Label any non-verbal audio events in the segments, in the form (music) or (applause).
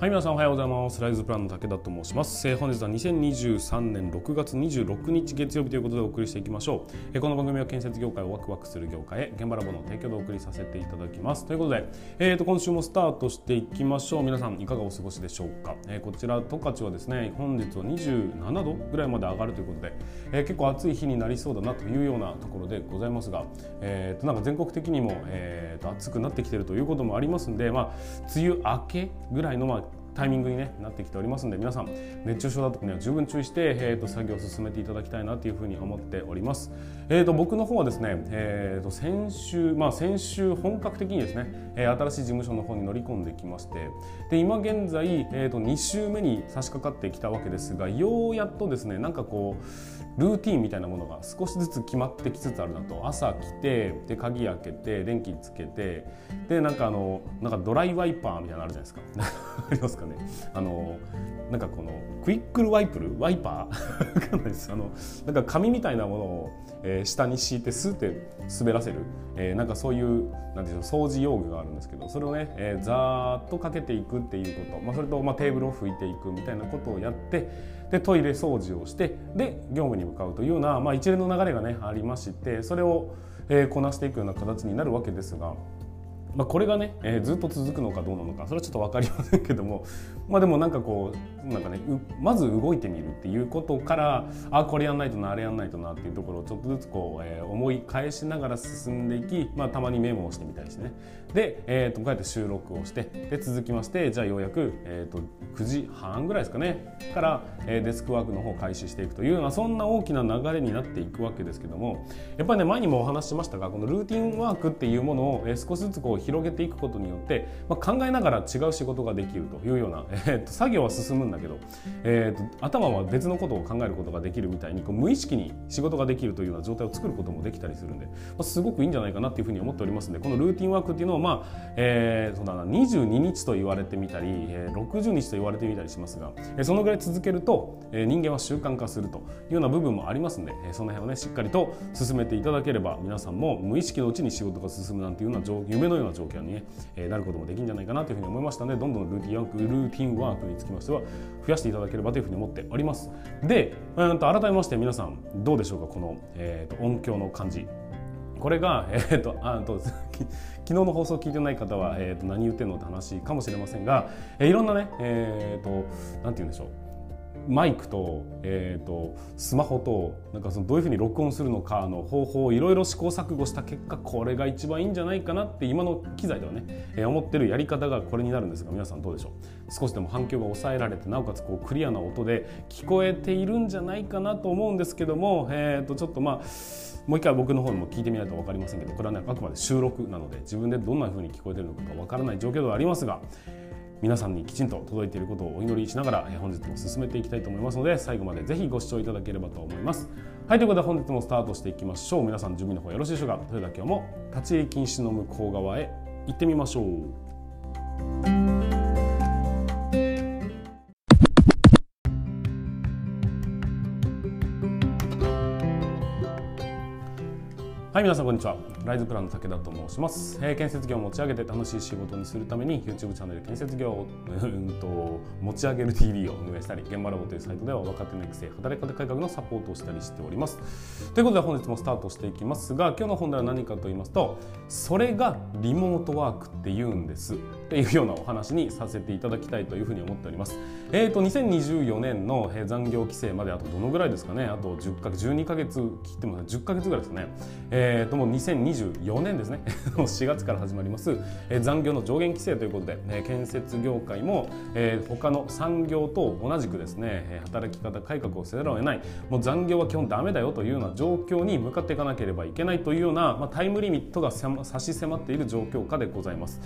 はい皆さんおはようございます。ライズプランの武田と申します、えー、本日は2023年6月26日月曜日ということでお送りしていきましょう、えー、この番組は建設業界をワクワクする業界へ現場ラボの提供でお送りさせていただきます。ということで、えーと、今週もスタートしていきましょう。皆さんいかがお過ごしでしょうか、えー、こちら十勝はですね本日は27度ぐらいまで上がるということで、えー、結構暑い日になりそうだなというようなところでございますが、えーと、なんか全国的にも、えーと、暑くなってきているということもありますんでまあ梅雨明けぐらいのまあタイミングに、ね、なってきておりますので皆さん熱中症だとかには十分注意して、えーと、作業を進めていただきたいなというふうに思っております。えーと、僕の方はですね、えーと、先週、まあ、先週本格的にですね、えー、新しい事務所の方に乗り込んできましてで今現在、えー、と2週目に差し掛かってきたわけですがようやっとですねなんかこうルーティンみたいなものが少しずつ決まってきつつあるなと。朝来てで鍵開けて電気つけてでなんかあのなんかドライワイパーみたいなのあるじゃないですか。(laughs) ありますかね。あのなんかこのクイックルワイプルワイパー？(laughs) かんないです。あのなんか紙みたいなものを、えー、下に敷いてスーって滑らせる、えー、なんかそういうなんでしょう掃除用具があるんですけどそれをね、えー、ざーっとかけていくっていうこと、まあ、それと、まあ、テーブルを拭いていくみたいなことをやってでトイレ掃除をしてで業務に向かうというような、まあ、一連の流れがねありましてそれを、えー、こなしていくような形になるわけですが。まあ、これがね、えー、ずっと続くのかどうなのかそれはちょっと分かりませんけども、まあ、でもなんかこうなんかねまず動いてみるっていうことからあこれやんないとなあれやんないとなっていうところをちょっとずつこう、えー、思い返しながら進んでいき、まあ、たまにメモをしてみたりしてね。で、えー、とこうやって収録をしてで続きましてじゃあようやく、えー、と9時半ぐらいですかねから、えー、デスクワークの方を開始していくというようなそんな大きな流れになっていくわけですけどもやっぱりね前にもお話ししましたがこのルーティンワークっていうものを、えー、少しずつこう広げていくことによって、まあ、考えながら違う仕事ができるというような、えー、と作業は進むんだけど、えー、と頭は別のことを考えることができるみたいにこう無意識に仕事ができるというような状態を作ることもできたりするんで、まあ、すごくいいんじゃないかなというふうに思っておりますのでこのルーティンワークっていうのをまあ、えー、そうだな22日と言われてみたり、えー、60日と言われてみたりしますが、えー、そのぐらい続けると、えー、人間は習慣化するというような部分もありますので、えー、その辺をねしっかりと進めていただければ皆さんも無意識のうちに仕事が進むなんていうような夢のような状況にね、えー、なることもできるんじゃないかなというふうに思いましたのでどんどんルーティンワークルーティンワークにつきましては増やしていただければというふうに思っておりますで、うんと改めまして皆さんどうでしょうかこの、えーと、音響の感じこれが、えーと、あと昨日の放送を聞いてない方は、えーと、何言ってんのって話かもしれませんが、えー、いろんなね、えー、となんて言うんでしょうマイクと,、えーと、スマホとなんかそのどういうふうに録音するのかの方法をいろいろ試行錯誤した結果これが一番いいんじゃないかなって今の機材ではね、えー、思ってるやり方がこれになるんですが皆さんどうでしょう？少しでも反響が抑えられてなおかつこうクリアな音で聞こえているんじゃないかなと思うんですけども、えー、とちょっとまあもう一回僕の方にも聞いてみないと分かりませんけどこれはねあくまで収録なので自分でどんなふうに聞こえてるのか分からない状況ではありますが皆さんにきちんと届いていることをお祈りしながら本日も進めていきたいと思いますので最後までぜひご視聴いただければと思います。はいということで本日もスタートしていきましょう。皆さん準備の方よろしいでしょうか。それでは今日も立ち入り禁止の向こう側へ行ってみましょう。はい皆さんこんにちは。ライズプランの武田と申します、えー、建設業を持ち上げて楽しい仕事にするために YouTube チャンネル建設業を、うんと、持ち上げる TV を運営したり現場ラボというサイトでは若手の育成働き方改革のサポートをしたりしております。ということで本日もスタートしていきますが今日の本題は何かと言いますとそれがリモートワークって言うんです。っていうようなお話にさせていただきたいというふうに思っております。えーと2024年の残業規制まであとどのぐらいですかね。あと10か12か月切っても10か月ぐらいですね。えー、ともう2024年ですね。(laughs) 4月から始まります、え、残業の上限規制ということで、え、建設業界も、えー、他の産業と同じくですね働き方改革をせざるを得ない。もう残業は基本ダメだよというような状況に向かっていかなければいけないというような、まあ、タイムリミットが差し迫っている状況下でございます。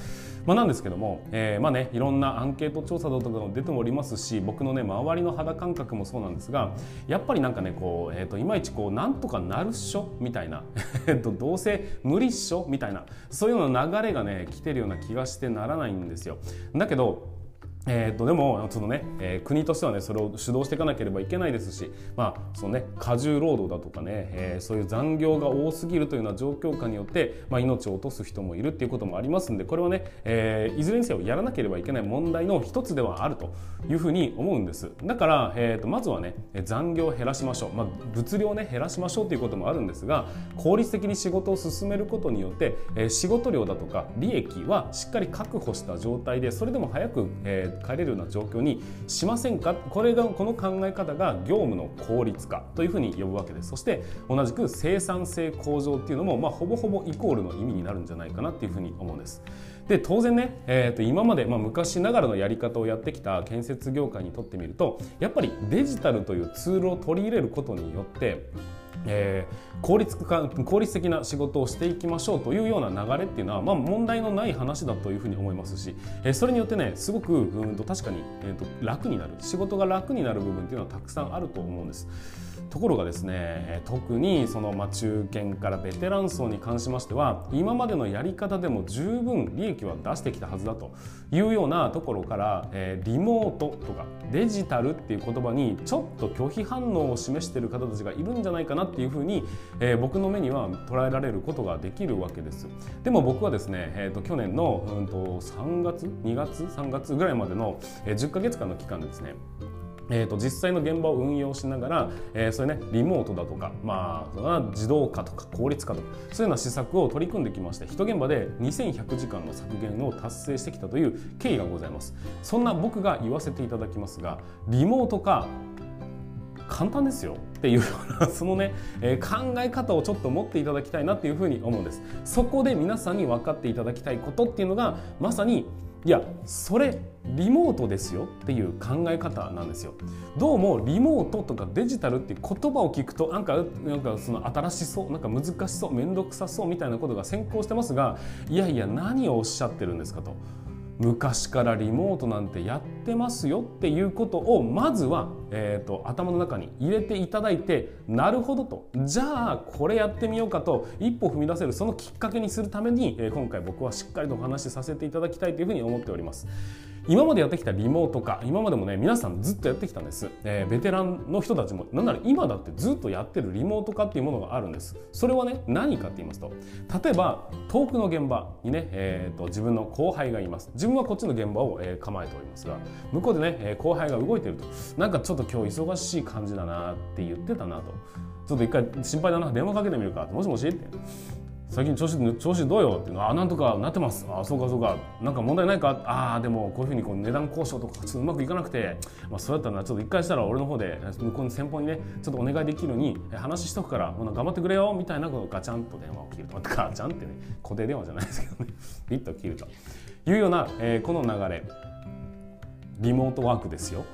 まあ、なんですけどども、えー、まあねいろんなアンケート調査だとかも出ておりますし僕のね周りの肌感覚もそうなんですがやっぱりなんかねこう、えーと、いまいちこうなんとかなるっしょみたいな (laughs) どうせ無理っしょみたいなそういうの流れがね来てるような気がしてならないんですよ。だけどえー、とでもそのね、えー、国としてはねそれを主導していかなければいけないですし、まあそのね、過重労働だとかね、えー、そういう残業が多すぎるというような状況下によって、まあ、命を落とす人もいるっていうこともありますんでこれはね、えー、いずれにせよやらなければいけない問題の一つではあるというふうに思うんです。だから、えー、とまずはね残業を減らしましょう、まあ、物量をね減らしましょうということもあるんですが効率的に仕事を進めることによって、えー、仕事量だとか利益はしっかり確保した状態でそれでも早く、えー、帰れるような状況にしませんか？これがこの考え方が業務の効率化というふうに呼ぶわけですそして同じく生産性向上っていうのも、まあ、ほぼほぼイコールの意味になるんじゃないかなっていうふうに思うんです。で当然ね、えー、と今まで、まあ、昔ながらのやり方をやってきた建設業界にとってみるとやっぱりデジタルというツールを取り入れることによってえー、効率化効率的な仕事をしていきましょうというような流れっていうのは、まあ、問題のない話だというふうに思いますし、えー、それによってねすごくうんと確かに、えーと楽になる仕事が楽になる部分っていうのはたくさんあると思うんです。ところがですね特にその、まあ、中堅からベテラン層に関しましては今までのやり方でも十分利益は出してきたはずだというようなところから、えー、リモートとかデジタルっていう言葉にちょっと拒否反応を示している方たちがいるんじゃないかなっていうふうに、えー、僕の目には捉えられることができるわけです。でも僕はですね、えーと、去年の、うんと、と3月2月3月ぐらいまでの、えー、10ヶ月間の期間でですねえーと、実際の現場を運用しながら、えー、それねリモートだとか、まあ、自動化とか効率化とかそういうような施策を取り組んできまして一現場で2100時間の削減を達成してきたという経緯がございます。そんな僕が言わせていただきますがリモート化簡単ですよっていうようなそのね、えー、考え方をちょっと持っていただきたいなっていうふうに思うんです。そこで皆さんに分かっていただきたいことっていうのがまさにいやそれリモートですよっていう考え方なんですよ。どうもリモートとかデジタルっていう言葉を聞くとなんかなんかその新しそうなんか難しそう面倒くさそうみたいなことが先行してますがいやいや何をおっしゃってるんですかと。昔からリモートなんてやってますよっていうことをまずは、えーと、頭の中に入れていただいてなるほどとじゃあこれやってみようかと一歩踏み出せるそのきっかけにするために、え、今回僕はしっかりとお話しさせていただきたいというふうに思っております。今までやってきたリモート化今までもね皆さんずっとやってきたんです、えー、ベテランの人たちもなんなら今だってずっとやってるリモート化っていうものがあるんです。それはね何かって言いますと例えば遠くの現場にね、えーと、自分の後輩がいます。自分はこっちの現場を、えー、構えておりますが向こうでね、え、後輩が動いてるとなんかちょっと今日忙しい感じだなって言ってたなと。ちょっと一回心配だな電話かけてみるかもしもしって。最近調子調子どうよっていうのあなんとかなってます。あそうかそうか。なんか問題ないか？ああでもこういうふうにこう値段交渉とかちょっとうまくいかなくて、まあ、そうやったらちょっと一回したら俺の方で向こうの先方にねちょっとお願いできるように話しとくからもう頑張ってくれよ。みたいなことガチャンと電話を切ると。ガチャンってね固定電話じゃないですけどね。(laughs) ピッと切ると。いうような、えー、この流れ。リモートワークですよ。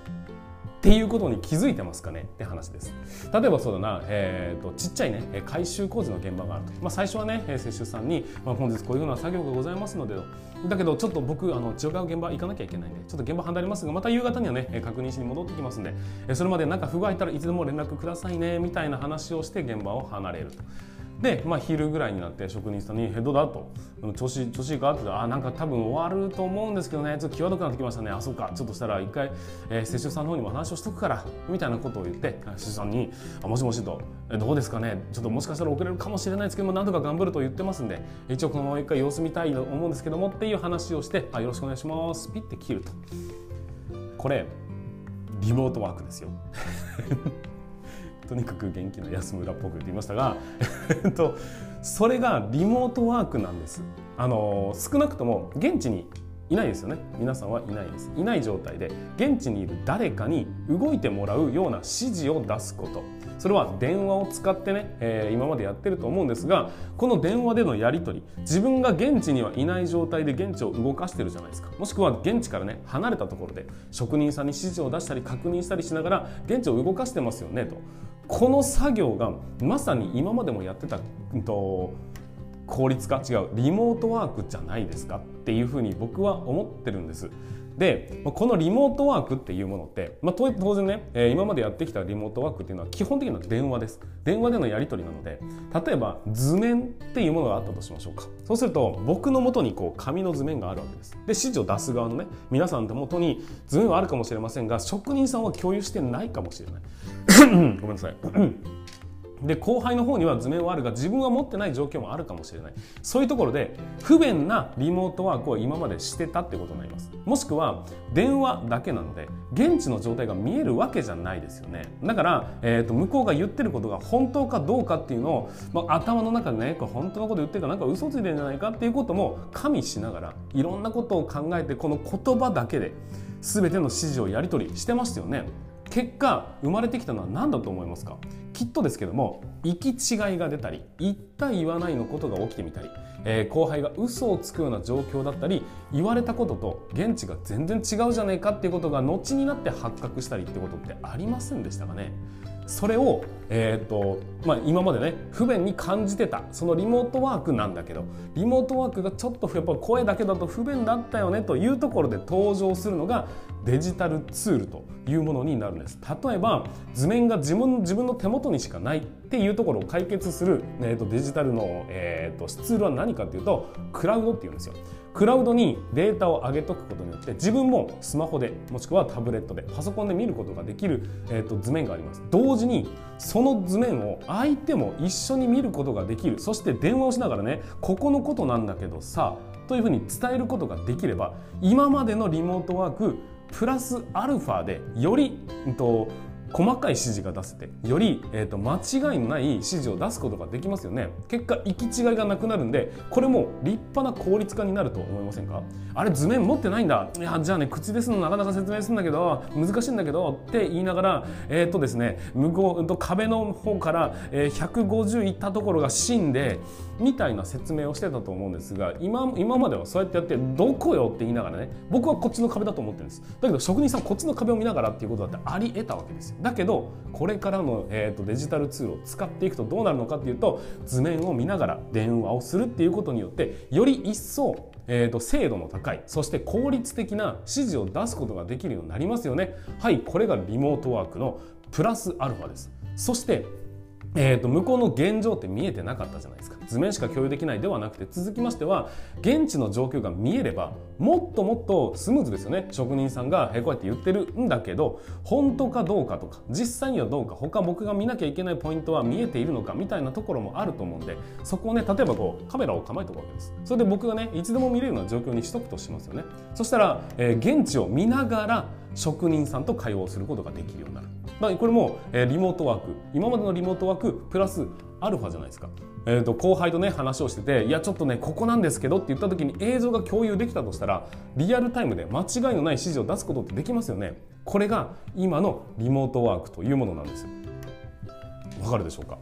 っていうことに気づいてますかね？って話です。例えばそうだな、えーと、ちっちゃいね改修工事の現場があると、まあ、最初はね施主さんに、まあ、本日こういうふうな作業がございますのでだけどちょっと僕あの違う現場行かなきゃいけないんでちょっと現場離れますがまた夕方にはね確認しに戻ってきますんで。それまで何か不具合いたらいつでも連絡くださいねみたいな話をして現場を離れると。で、まあ、昼ぐらいになって職人さんに「ヘッドだ?」と「調子調子いいか?」って言ったら「あなんか多分終わると思うんですけどね。ちょっと際どくなってきましたね。あそうか。ちょっとしたら一回、えー、施主さんの方にも話をしとくから」みたいなことを言って施主さんに「あもしもし」と「どうですかね？ちょっともしかしたら遅れるかもしれないですけどもなんとか頑張ると言ってますんで一応このまま一回様子見たいと思うんですけどもっていう話をして「あよろしくお願いします」ピッて切ると。これリモートワークですよ。とにかく元気な安村っぽく言っていましたが (laughs) それがリモートワークなんです。あの少なくとも現地にいないですよね。皆さんはいないです。いない状態で現地にいる誰かに動いてもらうような指示を出すこと。それは電話を使ってね、えー、今までやってると思うんですがこの電話でのやり取り自分が現地にはいない状態で現地を動かしてるじゃないですか。もしくは現地からね離れたところで職人さんに指示を出したり確認したりしながら現地を動かしてますよねと。この作業がまさに今までもやってた、うんと、効率化？違うリモートワークじゃないですか？っていうふうに僕は思ってるんです。でこのリモートワークっていうものって、まあ、当然ね、え今までやってきたリモートワークっていうのは基本的には電話です。電話でのやり取りなので例えば図面っていうものがあったとしましょうか。そうすると僕の元にこう紙の図面があるわけです。で指示を出す側のね皆さんの元に図面はあるかもしれませんが職人さんは共有してないかもしれない。(coughs) ごめんなさい。で後輩の方には図面はあるが自分は持ってない状況もあるかもしれない。そういうところで不便なリモートワークを今までしてたってことになります。もしくは電話だけなので現地の状態が見えるわけじゃないですよね。だから、えーと、向こうが言ってることが本当かどうかっていうのを、まあ、頭の中でねこれ本当のこと言ってるかなんか嘘ついてるんじゃないかっていうことも加味しながらいろんなことを考えてこの言葉だけで全ての指示をやり取りしてますよね。結果生まれてきたのは何だと思いますか？きっとですけども行き違いが出たり言った言わないのことが起きてみたり、えー、後輩が嘘をつくような状況だったり言われたことと現地が全然違うじゃないかっていうことが後になって発覚したりってことってありませんでしたかね？それを、えーとまあ、今までね不便に感じてたそのリモートワークなんだけどリモートワークがちょっとやっぱ声だけだと不便だったよねというところで登場するのがデジタルツールというものになるんです。例えば図面が自分自分の手元にしかないっていうところを解決する、えーと、デジタルの、えーとツールは何かっていうとクラウドっていうんですよ。クラウドにデータを上げとくことによって自分もスマホでもしくはタブレットでパソコンで見ることができる、えーと、図面があります。同時にその図面を相手も一緒に見ることができる。そして電話をしながらねここのことなんだけどさというふうに伝えることができれば今までのリモートワークプラスアルファでより、うんと細かい指示が出せてより、えーと、間違いのない指示を出すことができますよね。結果行き違いがなくなるんでこれも立派な効率化になると思いませんか？あれ図面持ってないんだ。いやじゃあね口ですのなかなか説明するんだけど難しいんだけどって言いながらえっ、ー、とですね向こうと壁の方から、えー、150いったところが芯でみたいな説明をしてたと思うんですが今今まではそうやってやってどこよって言いながらね僕はこっちの壁だと思ってるんです。だけど職人さんこっちの壁を見ながらっていうことだってあり得たわけですよ。だけどこれからの、えーと、デジタルツールを使っていくとどうなるのかっていうと図面を見ながら電話をするっていうことによってより一層えーと、精度の高いそして効率的な指示を出すことができるようになりますよね。はいこれがリモートワークのプラスアルファです。そしてえーと、向こうの現状って見えてなかったじゃないですか。図面しか共有できないではなくて続きましては現地の状況が見えればもっともっとスムーズですよね。職人さんがこうやって言ってるんだけど本当かどうかとか実際にはどうか他僕が見なきゃいけないポイントは見えているのかみたいなところもあると思うんでそこをね例えばこうカメラを構えておくわけです。それで僕がねいつでも見れるような状況にしとくとしますよね。そしたら、えー、現地を見ながら職人さんと会話をすることができるようになる。まあ、これも、え、リモートワーク。今までのリモートワークプラスアルファじゃないですか、えーと、後輩とね話をしてていやちょっとねここなんですけどって言った時に映像が共有できたとしたらリアルタイムで間違いのない指示を出すことってできますよね。これが今のリモートワークというものなんですわかるでしょうか？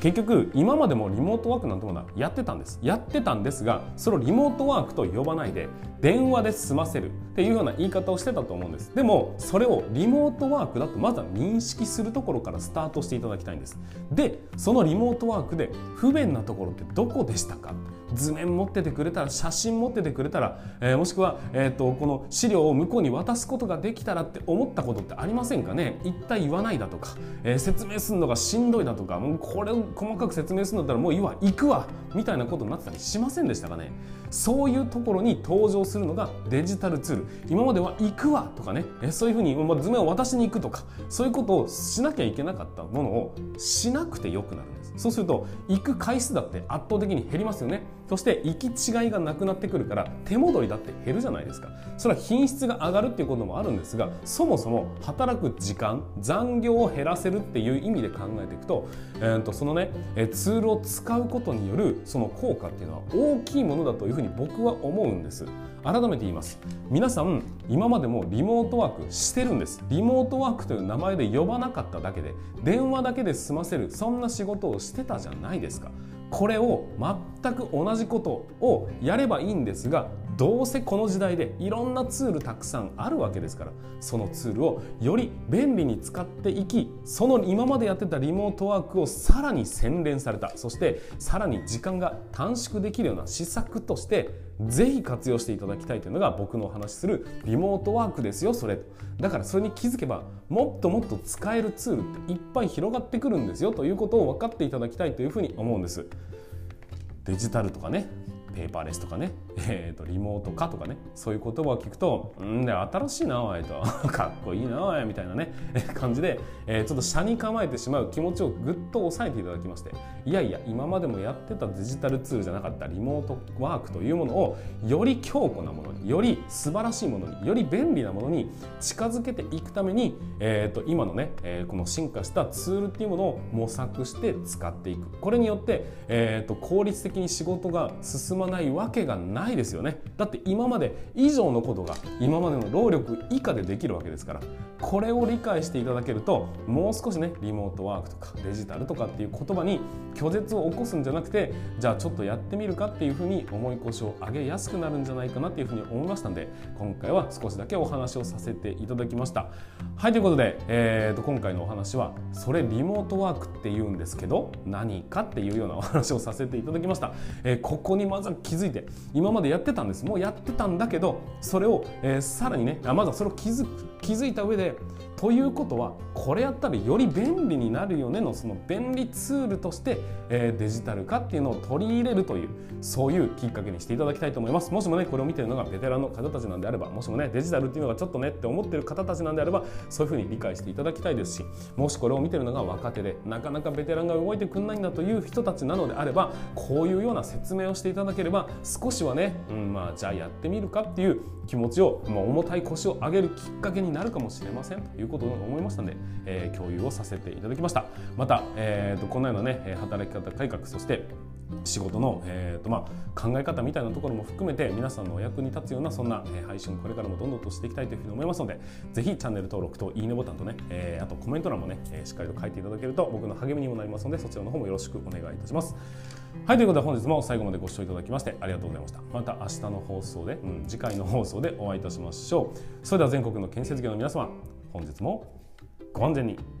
結局今までもリモートワークなんてものはやってたんです。やってたんですがそれをリモートワークと呼ばないで電話で済ませるっていうような言い方をしてたと思うんです。でもそれをリモートワークだとまずは認識するところからスタートしていただきたいんです。でそのリモートワークで不便なところってどこでしたか？図面持っててくれたら写真持っててくれたら、えー、もしくは、えーと、この資料を向こうに渡すことができたらって思ったことってありませんかね？一体言わないだとか、えー、説明するのがしんどいだとかもうこれを細かく説明するんだったらもういわ行くわみたいなことになってたりしませんでしたかね？そういうところに登場するのがデジタルツール。今までは行くわとかねえそういうふうに、まあ、図面を渡しに行くとかそういうことをしなきゃいけなかったものをしなくてよくなるんです。そうすると行く回数だって圧倒的に減りますよね。そして行き違いがなくなってくるから手戻りだって減るじゃないですか。それは品質が上がるっていうこともあるんですがそもそも働く時間残業を減らせるっていう意味で考えていくと,、えー、とそのねツールを使うことによるその効果っていうのは大きいものだというふうに僕は思うんです。改めて言います。皆さん今までもリモートワークしてるんです。リモートワークという名前で呼ばなかっただけで電話だけで済ませるそんな仕事をしてたじゃないですか。これを全く同じことをやればいいんですがどうせこの時代でいろんなツールたくさんあるわけですからそのツールをより便利に使っていきその今までやってたリモートワークをさらに洗練されたそしてさらに時間が短縮できるような施策としてぜひ活用していただきたいというのが僕のお話しするリモートワークですよそれ。だからそれに気づけばもっともっと使えるツールっていっぱい広がってくるんですよということを分かっていただきたいというふうに思うんです。デジタルとかね。ペーパーレスとかね、(laughs) えーと、リモート化とかね。そういう言葉を聞くと「うんで新しいなおい」と「(laughs) かっこいいなおい」みたいなね。(laughs) 感じで、えー、ちょっと車に構えてしまう気持ちをぐっと抑えていただきまして。いやいや今までもやってたデジタルツールじゃなかったリモートワークというものをより強固なものにより素晴らしいものにより便利なものに近づけていくために、えーと、今のね、えー、この進化したツールっていうものを模索して使っていく。これによって、えーと効率的に仕事が進むまないわけがないですよね。だって今まで以上のことが今までの労力以下でできるわけですから。これを理解していただけるともう少しねリモートワークとかデジタルとかっていう言葉に拒絶を起こすんじゃなくてじゃあちょっとやってみるかっていうふうに思い越しを上げやすくなるんじゃないかなっていうふうに思いましたんで今回は少しだけお話をさせていただきました。はいということで、えー、と今回のお話はそれリモートワークって言うんですけど何かっていうようなお話をさせていただきました、えー、ここにまずは気づいて今までやってたんです。もうやってたんだけどそれを、えー、さらにねまずはそれを気づ気づいた上でということはこれやったらより便利になるよねのその便利ツールとして、えー、デジタル化っていうのを取り入れるというそういうきっかけにしていただきたいと思います。もしもねこれを見てるのがベテランの方たちなんであればもしもねデジタルっていうのがちょっとねって思ってる方たちなんであればそういうふうに理解していただきたいですしもしこれを見てるのが若手でなかなかベテランが動いてくんないんだという人たちなのであればこういうような説明をしていただけければ少しはね、うん、まあじゃあやってみるかっていう気持ちを、まあ、重たい腰を上げるきっかけになるかもしれませんということを思いましたので、えー、共有をさせていただきました。また、えーと、このようなね働き方改革そして仕事の、えーとまあ、考え方みたいなところも含めて皆さんのお役に立つようなそんな、え配信これからもどんどんとしていきたいというふうに思いますのでぜひチャンネル登録といいねボタンとね、えー、あとコメント欄もね、えー、しっかりと書いていただけると僕の励みにもなりますのでそちらの方もよろしくお願いいたします。はいということで本日も最後までご視聴いただきましてありがとうございました。また明日の放送で、うん、次回の放送でお会いいたしましょう。それでは全国の建設業の皆様本日もご安全に。